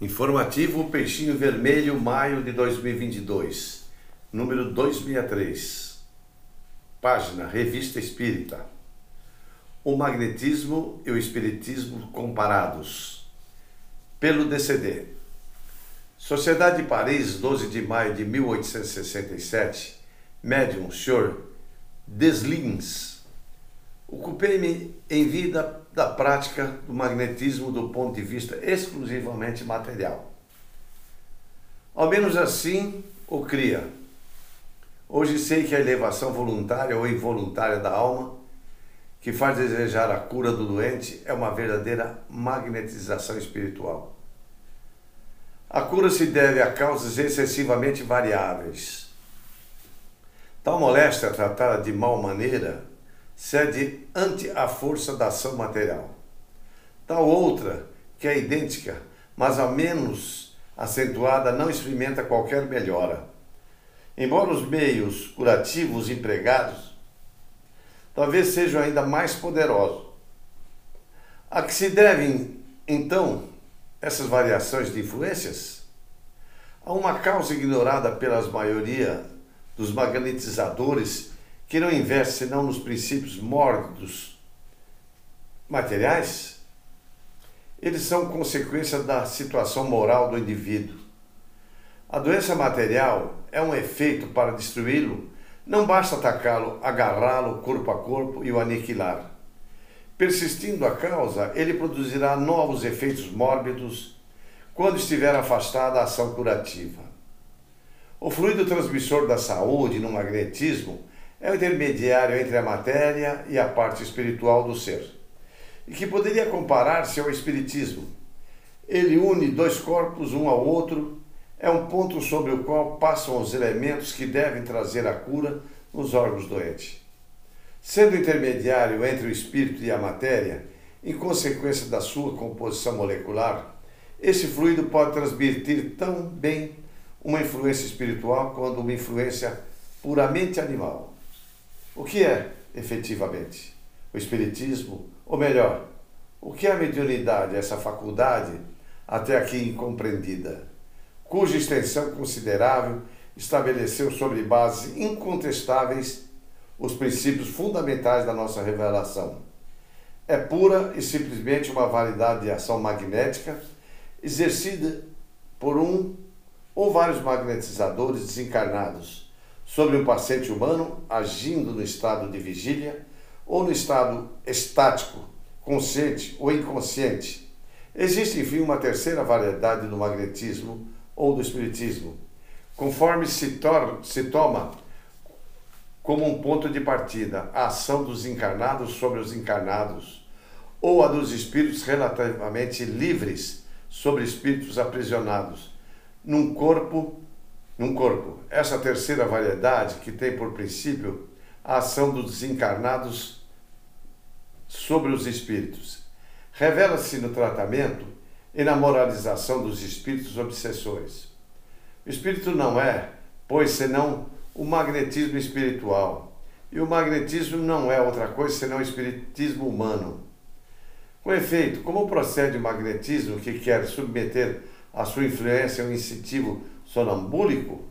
Informativo Peixinho Vermelho, maio de 2022, número 263. Página Revista Espírita. O magnetismo e o espiritismo comparados. Pelo DCD. Sociedade de Paris, 12 de maio de 1867. Médium, Sr. Deslins. Ocupei-me em vida da prática do magnetismo do ponto de vista exclusivamente material. Ao menos assim o cria. Hoje sei que a elevação voluntária ou involuntária da alma, que faz desejar a cura do doente, é uma verdadeira magnetização espiritual. A cura se deve a causas excessivamente variáveis. Tal moléstia tratada de mal maneira cede ante a força da ação material. Tal outra, que é idêntica, mas a menos acentuada, não experimenta qualquer melhora. Embora os meios curativos empregados talvez sejam ainda mais poderosos. A que se devem, então, essas variações de influências? A uma causa ignorada pela maioria dos magnetizadores que não investe senão nos princípios mórbidos materiais, eles são consequência da situação moral do indivíduo. A doença material é um efeito para destruí-lo, não basta atacá-lo, agarrá-lo corpo a corpo e o aniquilar. Persistindo a causa, ele produzirá novos efeitos mórbidos quando estiver afastada a ação curativa. O fluido transmissor da saúde no magnetismo é o intermediário entre a matéria e a parte espiritual do ser, e que poderia comparar-se ao Espiritismo. Ele une dois corpos um ao outro, é um ponto sobre o qual passam os elementos que devem trazer a cura nos órgãos doentes. Sendo intermediário entre o espírito e a matéria, em consequência da sua composição molecular, esse fluido pode transmitir tão bem uma influência espiritual quanto uma influência puramente animal. O que é, efetivamente, o Espiritismo? Ou melhor, o que é a mediunidade, essa faculdade até aqui incompreendida, cuja extensão considerável estabeleceu sobre bases incontestáveis os princípios fundamentais da nossa revelação. É pura e simplesmente uma validade de ação magnética exercida por um ou vários magnetizadores desencarnados sobre um paciente humano agindo no estado de vigília ou no estado estático, consciente ou inconsciente. Existe, enfim, uma terceira variedade do magnetismo ou do espiritismo, conforme se, tor se toma como um ponto de partida a ação dos encarnados sobre os encarnados, ou a dos espíritos relativamente livres sobre espíritos aprisionados, num corpo num corpo. Essa terceira variedade, que tem por princípio a ação dos desencarnados sobre os espíritos, revela-se no tratamento e na moralização dos espíritos obsessores. O espírito não é, pois, senão o magnetismo espiritual. E o magnetismo não é outra coisa senão o espiritismo humano. Com efeito, como procede o magnetismo que quer submeter a sua influência um incentivo sonambúlico,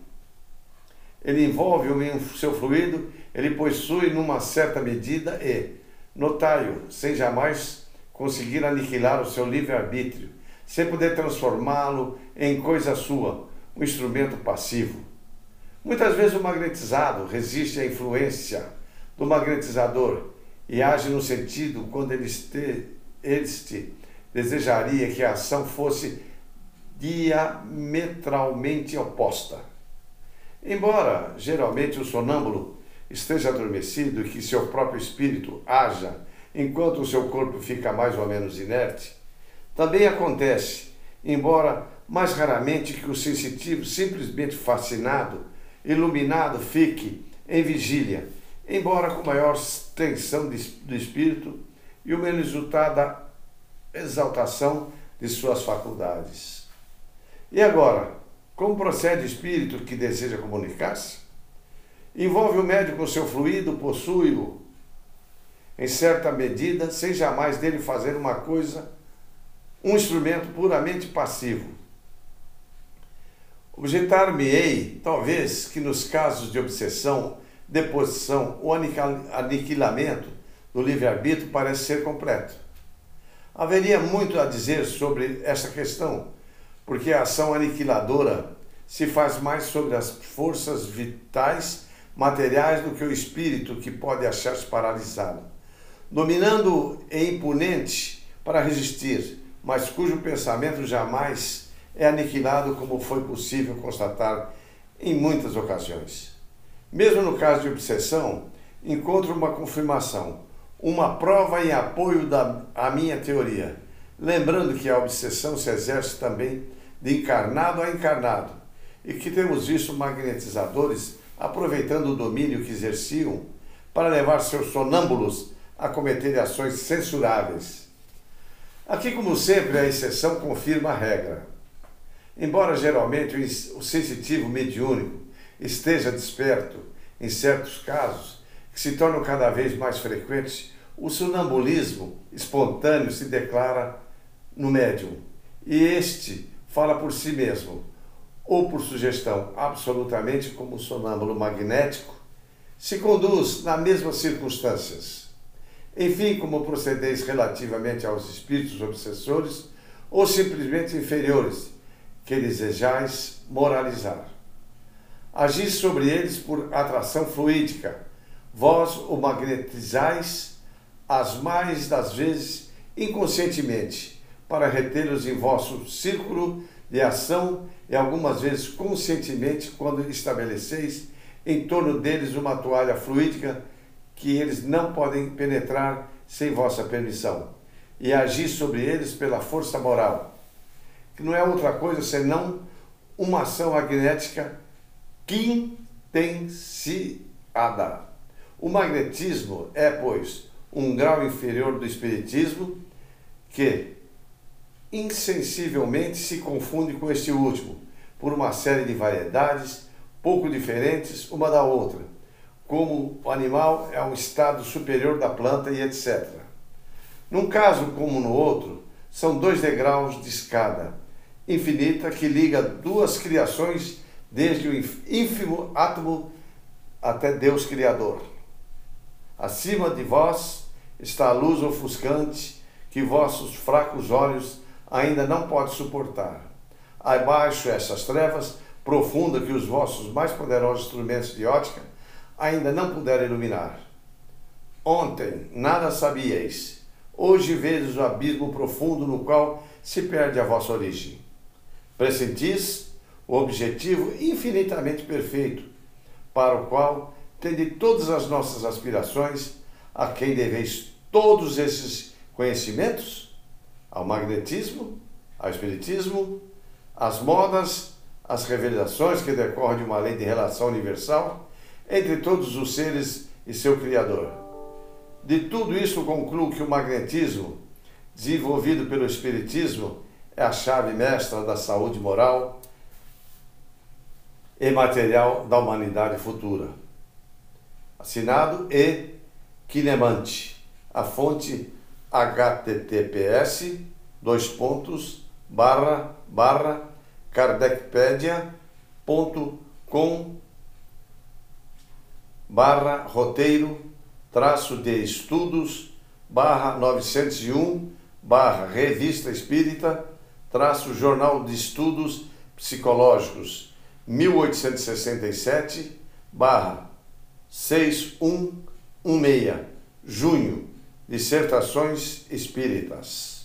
ele envolve o seu fluido, ele possui numa certa medida e, notai-o, sem jamais conseguir aniquilar o seu livre-arbítrio, sem poder transformá-lo em coisa sua, um instrumento passivo. Muitas vezes o magnetizado resiste à influência do magnetizador e age no sentido quando ele este, este desejaria que a ação fosse diametralmente oposta. Embora geralmente o sonâmbulo esteja adormecido e que seu próprio espírito haja enquanto o seu corpo fica mais ou menos inerte, também acontece, embora mais raramente, que o sensitivo, simplesmente fascinado, iluminado, fique em vigília, embora com maior tensão do espírito e uma resultada exaltação de suas faculdades. E agora, como procede o espírito que deseja comunicar-se? Envolve o médium com seu fluido, possui-o em certa medida, sem jamais dele fazer uma coisa, um instrumento puramente passivo. Objetar-me-ei, talvez, que nos casos de obsessão, deposição ou aniquilamento do livre-arbítrio parece ser completo. Haveria muito a dizer sobre esta questão, porque a ação aniquiladora se faz mais sobre as forças vitais materiais do que o espírito que pode achar-se paralisado, dominando e imponente para resistir, mas cujo pensamento jamais é aniquilado como foi possível constatar em muitas ocasiões. Mesmo no caso de obsessão, encontro uma confirmação, uma prova em apoio da a minha teoria, lembrando que a obsessão se exerce também de encarnado a encarnado e que temos visto magnetizadores aproveitando o domínio que exerciam para levar seus sonâmbulos a cometer ações censuráveis. Aqui, como sempre, a exceção confirma a regra. Embora geralmente o sensitivo mediúnico esteja desperto em certos casos, que se tornam cada vez mais frequentes, o sonambulismo espontâneo se declara no médium e este fala por si mesmo, ou por sugestão, absolutamente como sonâmbulo magnético, se conduz nas mesmas circunstâncias. Enfim, como procedeis relativamente aos espíritos obsessores ou simplesmente inferiores, que desejais moralizar. Agis sobre eles por atração fluídica. Vós o magnetizais as mais das vezes inconscientemente, para retê-los em vosso círculo de ação e algumas vezes conscientemente quando estabeleceis em torno deles uma toalha fluídica que eles não podem penetrar sem vossa permissão, e agir sobre eles pela força moral, que não é outra coisa senão uma ação magnética quintenciada. O magnetismo é, pois, um grau inferior do espiritismo que, insensivelmente se confunde com este último, por uma série de variedades pouco diferentes uma da outra, como o animal é um estado superior da planta e etc. Num caso como no outro, são dois degraus de escada infinita que liga duas criações desde o ínfimo átomo até Deus Criador. Acima de vós está a luz ofuscante que vossos fracos olhos ainda não pode suportar. Abaixo essas trevas profundas que os vossos mais poderosos instrumentos de ótica ainda não puderam iluminar. Ontem nada sabíeis, hoje vedes o abismo profundo no qual se perde a vossa origem. Pressentis o objetivo infinitamente perfeito, para o qual tende todas as nossas aspirações, a quem deveis todos esses conhecimentos? Ao magnetismo, ao espiritismo, às modas, às revelações que decorrem de uma lei de relação universal entre todos os seres e seu Criador. De tudo isso concluo que o magnetismo, desenvolvido pelo espiritismo, é a chave mestra da saúde moral e material da humanidade futura. Assinado E. Kinemante, a fonte https dois pontos barra barra kardecpedia.com barra roteiro traço de estudos barra 901 barra revista espírita traço jornal de estudos psicológicos 1867 barra 6116 junho Dissertações Espíritas.